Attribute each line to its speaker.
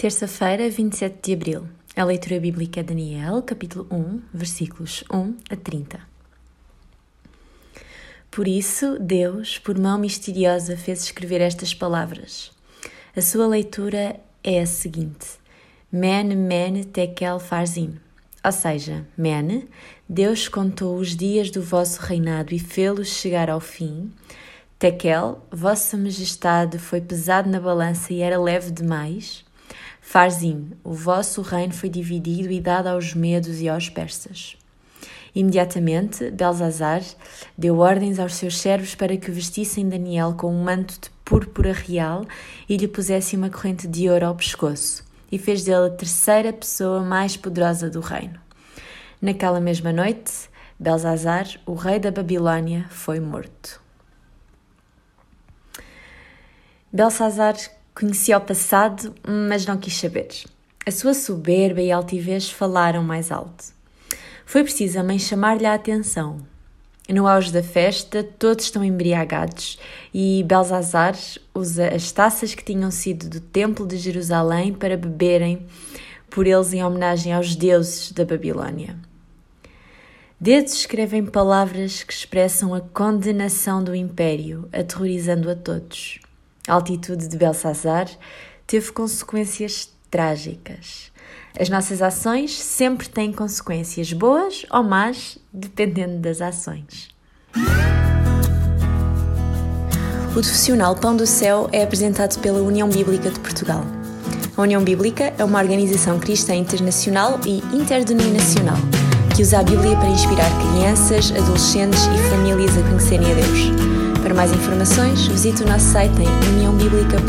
Speaker 1: Terça-feira, 27 de abril. A leitura bíblica é Daniel, capítulo 1, versículos 1 a 30. Por isso, Deus, por mão misteriosa, fez escrever estas palavras. A sua leitura é a seguinte: Men, men, tekel, farzim. Ou seja, men, Deus contou os dias do vosso reinado e fê-los chegar ao fim. Tekel, vossa majestade foi pesado na balança e era leve demais. Farzim, o vosso reino foi dividido e dado aos medos e aos persas. Imediatamente, Belzazar deu ordens aos seus servos para que vestissem Daniel com um manto de púrpura real e lhe pusessem uma corrente de ouro ao pescoço, e fez dele a terceira pessoa mais poderosa do reino. Naquela mesma noite, Belzazar, o rei da Babilônia, foi morto. Belsazar Conhecia o passado, mas não quis saber. A sua soberba e altivez falaram mais alto. Foi preciso a mãe chamar-lhe a atenção. No auge da festa, todos estão embriagados e Belzazar usa as taças que tinham sido do Templo de Jerusalém para beberem por eles em homenagem aos deuses da Babilônia. Dedos escrevem palavras que expressam a condenação do império, aterrorizando a todos. A altitude de Belsazar teve consequências trágicas. As nossas ações sempre têm consequências boas ou más, dependendo das ações. O profissional Pão do Céu é apresentado pela União Bíblica de Portugal. A União Bíblica é uma organização cristã internacional e interdenominacional que usa a Bíblia para inspirar crianças, adolescentes e famílias a conhecerem a Deus. Para mais informações, visite o nosso site em uniãobiblica.com.